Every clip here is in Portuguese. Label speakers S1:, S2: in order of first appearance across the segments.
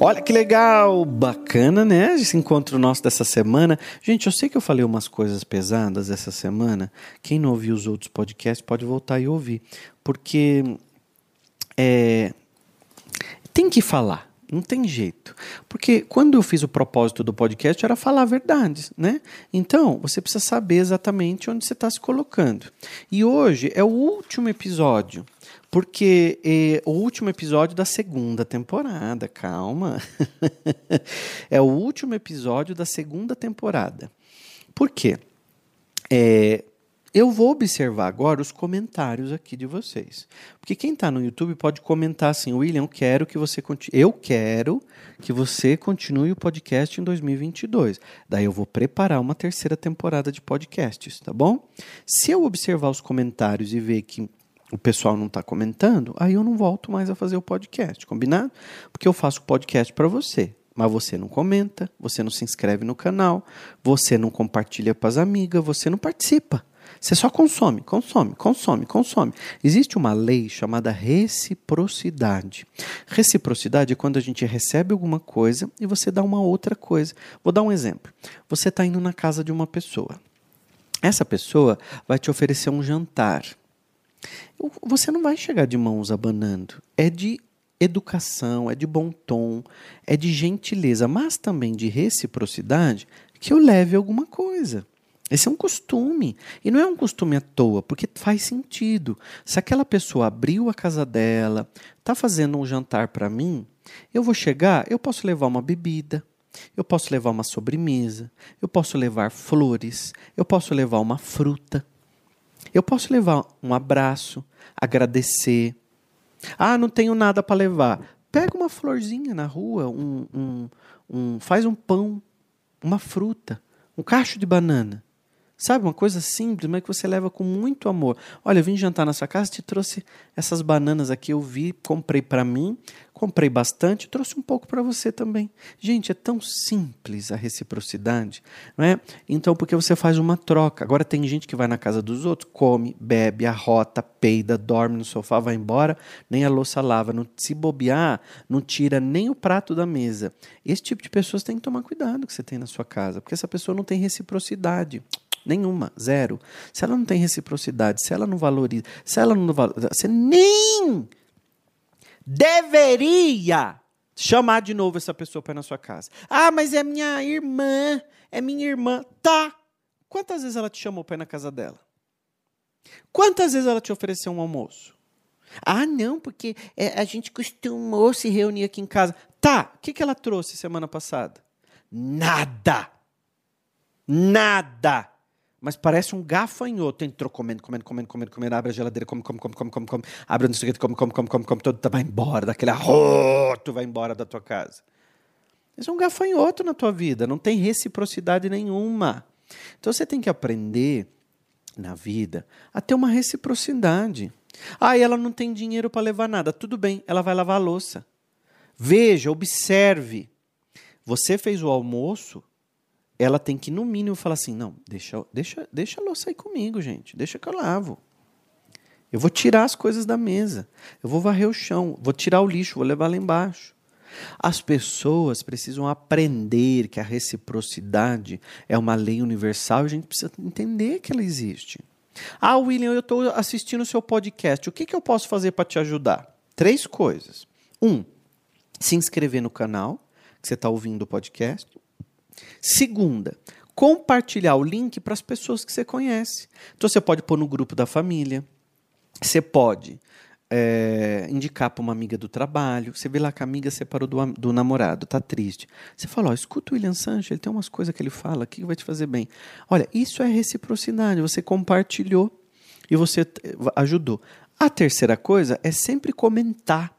S1: Olha que legal, bacana, né? Esse encontro nosso dessa semana. Gente, eu sei que eu falei umas coisas pesadas essa semana. Quem não ouviu os outros podcasts pode voltar e ouvir, porque é, tem que falar. Não tem jeito. Porque quando eu fiz o propósito do podcast era falar verdades, né? Então, você precisa saber exatamente onde você está se colocando. E hoje é o último episódio. Porque é o último episódio da segunda temporada, calma. é o último episódio da segunda temporada. Por quê? É, eu vou observar agora os comentários aqui de vocês. Porque quem está no YouTube pode comentar assim, William, eu quero que você continue. Eu quero que você continue o podcast em 2022. Daí eu vou preparar uma terceira temporada de podcasts, tá bom? Se eu observar os comentários e ver que o pessoal não está comentando, aí eu não volto mais a fazer o podcast, combinado? Porque eu faço o podcast para você mas você não comenta, você não se inscreve no canal, você não compartilha para as amigas, você não participa. Você só consome, consome, consome, consome. Existe uma lei chamada reciprocidade. Reciprocidade é quando a gente recebe alguma coisa e você dá uma outra coisa. Vou dar um exemplo. Você está indo na casa de uma pessoa. Essa pessoa vai te oferecer um jantar. Você não vai chegar de mãos abanando. É de educação, é de bom tom, é de gentileza, mas também de reciprocidade que eu leve alguma coisa. Esse é um costume. E não é um costume à toa, porque faz sentido. Se aquela pessoa abriu a casa dela, está fazendo um jantar para mim, eu vou chegar, eu posso levar uma bebida, eu posso levar uma sobremesa, eu posso levar flores, eu posso levar uma fruta, eu posso levar um abraço, agradecer. Ah, não tenho nada para levar. Pega uma florzinha na rua, um, um, um, faz um pão, uma fruta, um cacho de banana. Sabe, uma coisa simples, mas que você leva com muito amor. Olha, eu vim jantar na sua casa, te trouxe essas bananas aqui, eu vi, comprei para mim, comprei bastante, trouxe um pouco para você também. Gente, é tão simples a reciprocidade, não é? Então, porque você faz uma troca. Agora tem gente que vai na casa dos outros, come, bebe, arrota, peida, dorme no sofá, vai embora, nem a louça lava, não se bobear, não tira nem o prato da mesa. Esse tipo de pessoas tem que tomar cuidado que você tem na sua casa, porque essa pessoa não tem reciprocidade. Nenhuma, zero. Se ela não tem reciprocidade, se ela não valoriza, se ela não valoriza, você nem deveria chamar de novo essa pessoa para ir na sua casa. Ah, mas é minha irmã, é minha irmã. Tá. Quantas vezes ela te chamou para ir na casa dela? Quantas vezes ela te ofereceu um almoço? Ah, não, porque é, a gente costumou se reunir aqui em casa. Tá. O que, que ela trouxe semana passada? Nada. Nada mas parece um gafanhoto. Entrou comendo, comendo, comendo, comendo, comendo, abre a geladeira, come, come, come, come, come, come, abre o que, come, come, come, come, come, todo, vai embora daquele arroto, vai embora da tua casa. Isso é um gafanhoto na tua vida, não tem reciprocidade nenhuma. Então você tem que aprender na vida a ter uma reciprocidade. Ah, ela não tem dinheiro para levar nada. Tudo bem, ela vai lavar a louça. Veja, observe. Você fez o almoço, ela tem que, no mínimo, falar assim: não, deixa, deixa, deixa a louça aí comigo, gente, deixa que eu lavo. Eu vou tirar as coisas da mesa, eu vou varrer o chão, vou tirar o lixo, vou levar lá embaixo. As pessoas precisam aprender que a reciprocidade é uma lei universal e a gente precisa entender que ela existe. Ah, William, eu estou assistindo o seu podcast. O que, que eu posso fazer para te ajudar? Três coisas. Um, se inscrever no canal, que você está ouvindo o podcast. Segunda, compartilhar o link para as pessoas que você conhece. Então você pode pôr no grupo da família, você pode é, indicar para uma amiga do trabalho. Você vê lá que a amiga separou do, do namorado, tá triste. Você fala: ó, escuta o William Sanches, ele tem umas coisas que ele fala aqui que vai te fazer bem. Olha, isso é reciprocidade. Você compartilhou e você ajudou. A terceira coisa é sempre comentar,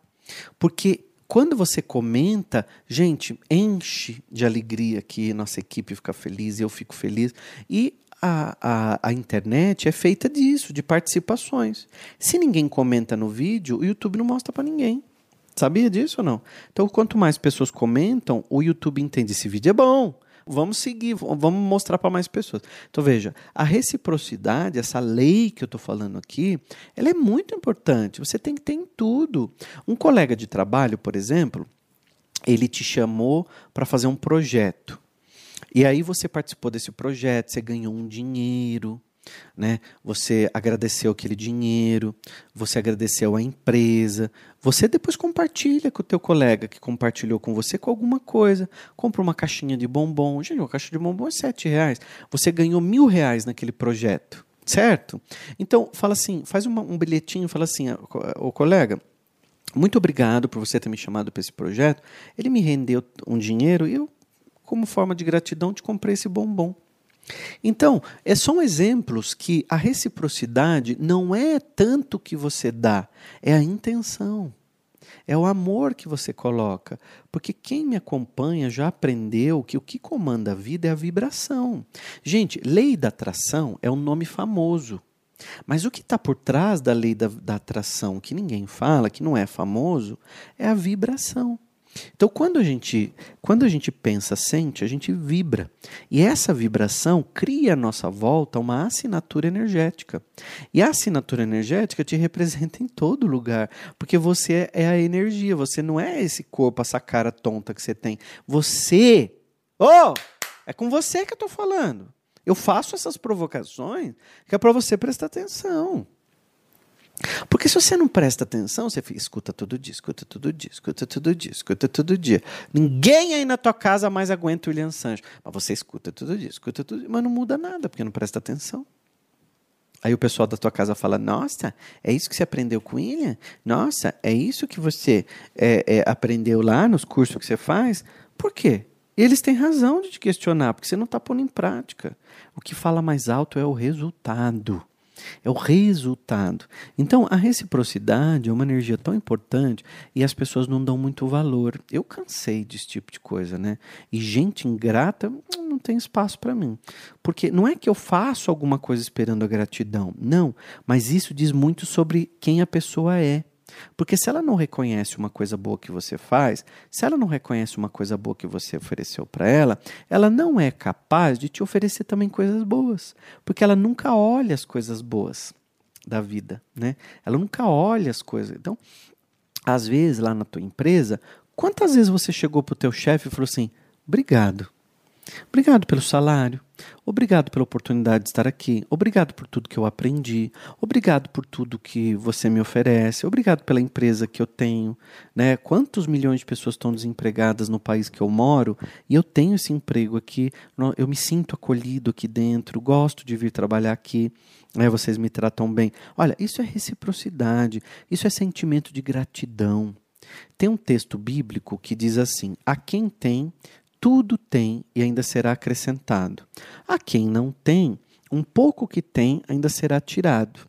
S1: porque quando você comenta, gente, enche de alegria aqui, nossa equipe fica feliz, eu fico feliz. E a, a, a, internet é feita disso, de participações. Se ninguém comenta no vídeo, o YouTube não mostra para ninguém. Sabia disso ou não? Então, quanto mais pessoas comentam, o YouTube entende esse vídeo é bom. Vamos seguir, vamos mostrar para mais pessoas. Então veja, a reciprocidade, essa lei que eu estou falando aqui, ela é muito importante. Você tem que ter em tudo. Um colega de trabalho, por exemplo, ele te chamou para fazer um projeto. E aí você participou desse projeto, você ganhou um dinheiro, né? Você agradeceu aquele dinheiro, você agradeceu a empresa, você depois compartilha com o teu colega que compartilhou com você com alguma coisa, compra uma caixinha de bombom, gente, uma caixa de bombom é sete reais, você ganhou mil reais naquele projeto, certo? Então fala assim, faz uma, um bilhetinho, fala assim, o colega, muito obrigado por você ter me chamado para esse projeto. Ele me rendeu um dinheiro e eu, como forma de gratidão, te comprei esse bombom. Então, é, são exemplos que a reciprocidade não é tanto que você dá, é a intenção. É o amor que você coloca. Porque quem me acompanha já aprendeu que o que comanda a vida é a vibração. Gente, lei da atração é um nome famoso. Mas o que está por trás da lei da, da atração, que ninguém fala, que não é famoso, é a vibração. Então, quando a gente, quando a gente pensa, sente, a gente vibra. E essa vibração cria à nossa volta uma assinatura energética. E a assinatura energética te representa em todo lugar, porque você é a energia, você não é esse corpo, essa cara tonta que você tem. Você, oh, é com você que eu estou falando. Eu faço essas provocações que é para você prestar atenção. Porque se você não presta atenção, você fica, escuta todo dia, escuta todo dia, escuta todo dia, escuta todo dia. Ninguém aí na tua casa mais aguenta o William Sancho. Mas você escuta todo dia, escuta todo dia, mas não muda nada, porque não presta atenção. Aí o pessoal da tua casa fala: Nossa, é isso que você aprendeu com William? Nossa, é isso que você é, é, aprendeu lá nos cursos que você faz? Por quê? Eles têm razão de te questionar, porque você não está pondo em prática. O que fala mais alto é o resultado. É o resultado. Então, a reciprocidade é uma energia tão importante e as pessoas não dão muito valor. Eu cansei desse tipo de coisa, né? E gente ingrata não tem espaço para mim. Porque não é que eu faço alguma coisa esperando a gratidão. Não. Mas isso diz muito sobre quem a pessoa é. Porque se ela não reconhece uma coisa boa que você faz, se ela não reconhece uma coisa boa que você ofereceu para ela, ela não é capaz de te oferecer também coisas boas. Porque ela nunca olha as coisas boas da vida, né? Ela nunca olha as coisas. Então, às vezes lá na tua empresa, quantas vezes você chegou pro teu chefe e falou assim: "Obrigado. Obrigado pelo salário. Obrigado pela oportunidade de estar aqui. Obrigado por tudo que eu aprendi. Obrigado por tudo que você me oferece. Obrigado pela empresa que eu tenho. Né? Quantos milhões de pessoas estão desempregadas no país que eu moro e eu tenho esse emprego aqui. Eu me sinto acolhido aqui dentro. Gosto de vir trabalhar aqui. Né? Vocês me tratam bem. Olha, isso é reciprocidade. Isso é sentimento de gratidão. Tem um texto bíblico que diz assim: A quem tem, tudo tem e ainda será acrescentado. A quem não tem, um pouco que tem ainda será tirado.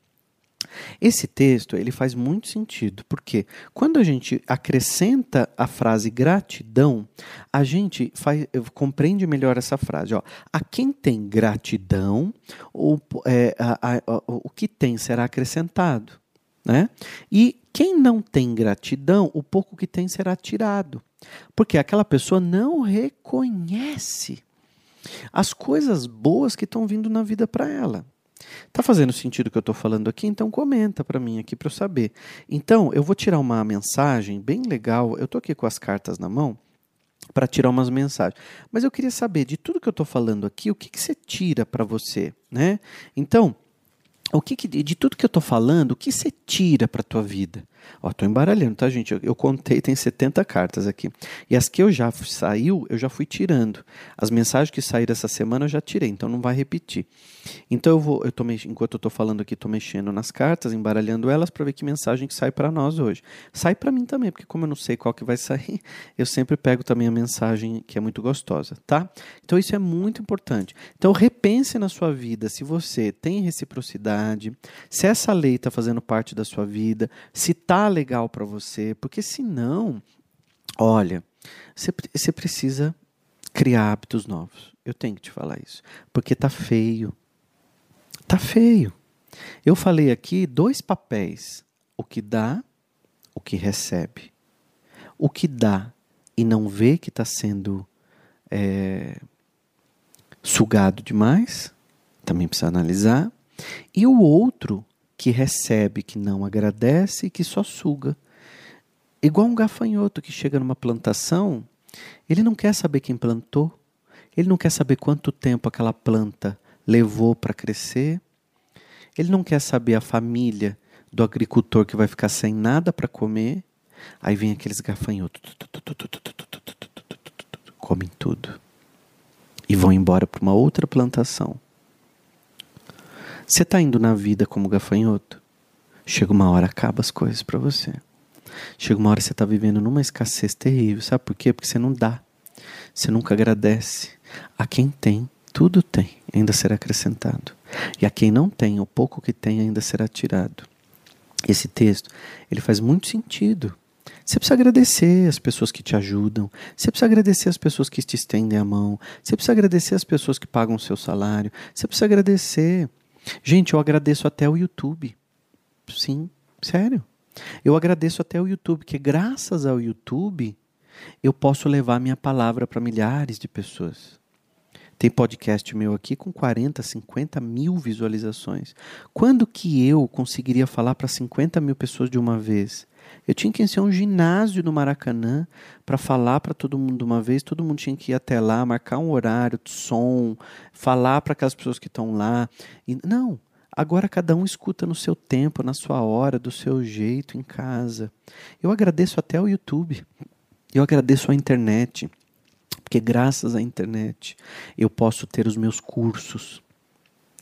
S1: Esse texto ele faz muito sentido, porque quando a gente acrescenta a frase gratidão, a gente faz, compreende melhor essa frase. Ó, a quem tem gratidão, o, é, a, a, a, o que tem será acrescentado. Né? E quem não tem gratidão, o pouco que tem será tirado. Porque aquela pessoa não reconhece as coisas boas que estão vindo na vida para ela. Tá fazendo sentido o que eu estou falando aqui? Então comenta para mim aqui para eu saber. Então eu vou tirar uma mensagem bem legal. Eu estou aqui com as cartas na mão para tirar umas mensagens. Mas eu queria saber de tudo que eu estou falando aqui, o que, que você tira para você, né? Então o que, que, de tudo que eu estou falando, o que você tira para tua vida? Ó, tô embaralhando, tá, gente? Eu, eu, contei, tem 70 cartas aqui. E as que eu já saiu, eu já fui tirando. As mensagens que saíram essa semana eu já tirei, então não vai repetir. Então eu vou, eu tô enquanto eu estou falando aqui, estou mexendo nas cartas, embaralhando elas para ver que mensagem que sai para nós hoje. Sai para mim também, porque como eu não sei qual que vai sair, eu sempre pego também a mensagem que é muito gostosa, tá? Então isso é muito importante. Então repense na sua vida se você tem reciprocidade, se essa lei está fazendo parte da sua vida, se está tá legal para você, porque senão, olha, você, precisa criar hábitos novos. Eu tenho que te falar isso, porque tá feio. Tá feio. Eu falei aqui dois papéis: o que dá, o que recebe. O que dá e não vê que está sendo é, sugado demais, também precisa analisar. E o outro que recebe, que não agradece e que só suga. Igual um gafanhoto que chega numa plantação, ele não quer saber quem plantou, ele não quer saber quanto tempo aquela planta levou para crescer, ele não quer saber a família do agricultor que vai ficar sem nada para comer. Aí vem aqueles gafanhotos, comem tudo e vão embora para uma outra plantação. Você está indo na vida como gafanhoto? Chega uma hora, acaba as coisas para você. Chega uma hora você está vivendo numa escassez terrível. Sabe por quê? Porque você não dá. Você nunca agradece. A quem tem, tudo tem, ainda será acrescentado. E a quem não tem, o pouco que tem ainda será tirado. Esse texto, ele faz muito sentido. Você precisa agradecer as pessoas que te ajudam. Você precisa agradecer as pessoas que te estendem a mão. Você precisa agradecer as pessoas que pagam o seu salário. Você precisa agradecer. Gente, eu agradeço até o YouTube. Sim, sério. Eu agradeço até o YouTube, que graças ao YouTube eu posso levar minha palavra para milhares de pessoas. Tem podcast meu aqui com 40, 50 mil visualizações. Quando que eu conseguiria falar para 50 mil pessoas de uma vez? Eu tinha que a um ginásio no Maracanã para falar para todo mundo uma vez. Todo mundo tinha que ir até lá, marcar um horário, som, falar para aquelas pessoas que estão lá. E, não, agora cada um escuta no seu tempo, na sua hora, do seu jeito, em casa. Eu agradeço até o YouTube. Eu agradeço a internet. Porque graças à internet eu posso ter os meus cursos,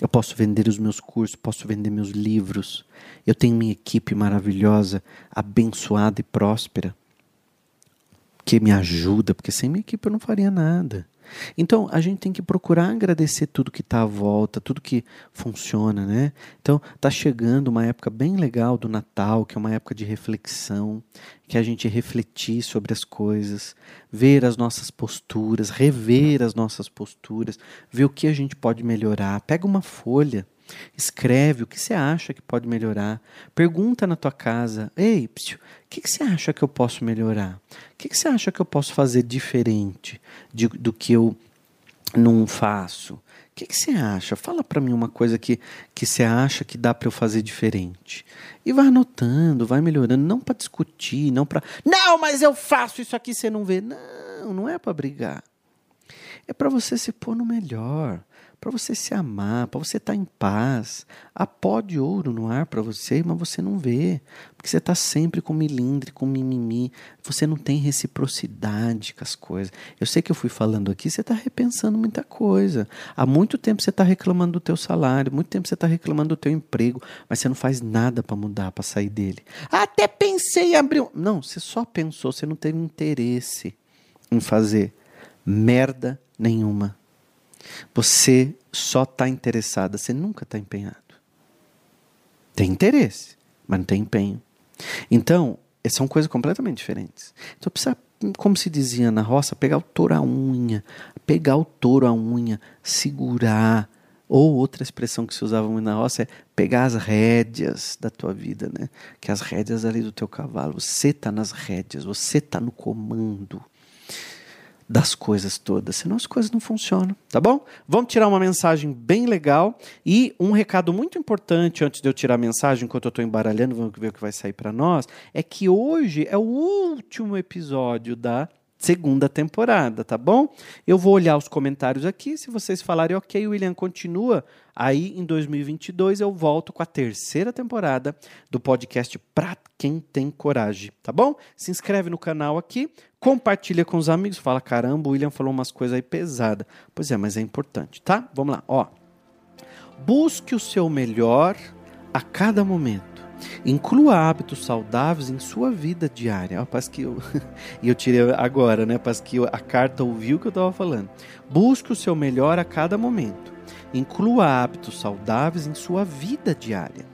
S1: eu posso vender os meus cursos, posso vender meus livros. Eu tenho minha equipe maravilhosa, abençoada e próspera, que me ajuda, porque sem minha equipe eu não faria nada. Então a gente tem que procurar agradecer tudo que está à volta, tudo que funciona, né? Então está chegando uma época bem legal do Natal, que é uma época de reflexão, que a gente refletir sobre as coisas, ver as nossas posturas, rever as nossas posturas, ver o que a gente pode melhorar. Pega uma folha, Escreve o que você acha que pode melhorar. Pergunta na tua casa: Ei, o que, que você acha que eu posso melhorar? O que, que você acha que eu posso fazer diferente de, do que eu não faço? O que, que você acha? Fala para mim uma coisa que, que você acha que dá para eu fazer diferente. E vai anotando, vai melhorando, não para discutir, não para. Não, mas eu faço isso aqui, você não vê. Não, não é para brigar. É para você se pôr no melhor para você se amar, para você estar tá em paz. Há pó de ouro no ar para você, mas você não vê, porque você está sempre com milindre, com mimimi. Você não tem reciprocidade com as coisas. Eu sei que eu fui falando aqui, você está repensando muita coisa. Há muito tempo você está reclamando do teu salário, muito tempo você está reclamando do teu emprego, mas você não faz nada para mudar, para sair dele. Até pensei em abrir. Um... Não, você só pensou, você não teve interesse em fazer merda nenhuma você só está interessada, você nunca está empenhado. Tem interesse, mas não tem empenho. Então, são coisas completamente diferentes. Então precisa, como se dizia na roça, pegar o touro à unha, pegar o touro à unha, segurar. Ou outra expressão que se usava muito na roça é pegar as rédeas da tua vida, né? Que as rédeas ali do teu cavalo. Você está nas rédeas, você está no comando das coisas todas, senão as coisas não funcionam, tá bom? Vamos tirar uma mensagem bem legal e um recado muito importante antes de eu tirar a mensagem, enquanto eu estou embaralhando, vamos ver o que vai sair para nós, é que hoje é o último episódio da segunda temporada, tá bom? Eu vou olhar os comentários aqui, se vocês falarem ok, William continua, aí em 2022 eu volto com a terceira temporada do podcast Pra Quem Tem Coragem, tá bom? Se inscreve no canal aqui, compartilha com os amigos, fala, caramba, o William falou umas coisas aí pesadas. Pois é, mas é importante, tá? Vamos lá, ó. Busque o seu melhor a cada momento Inclua hábitos saudáveis em sua vida diária. Parece que eu, e eu tirei agora, né? Parece que a carta ouviu o que eu estava falando. Busque o seu melhor a cada momento. Inclua hábitos saudáveis em sua vida diária.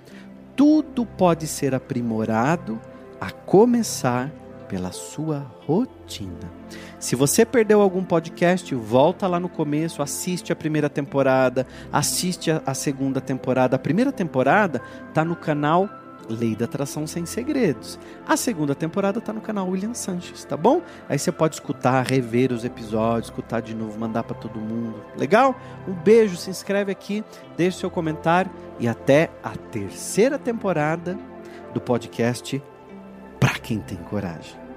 S1: Tudo pode ser aprimorado a começar pela sua rotina. Se você perdeu algum podcast, volta lá no começo, assiste a primeira temporada, assiste a, segunda temporada. A primeira temporada está no canal Lei da Atração Sem Segredos. A segunda temporada está no canal William Sanches, tá bom? Aí você pode escutar, rever os episódios, escutar de novo, mandar para todo mundo. Legal? Um beijo, se inscreve aqui, deixe seu comentário e até a terceira temporada do podcast Pra quem tem coragem.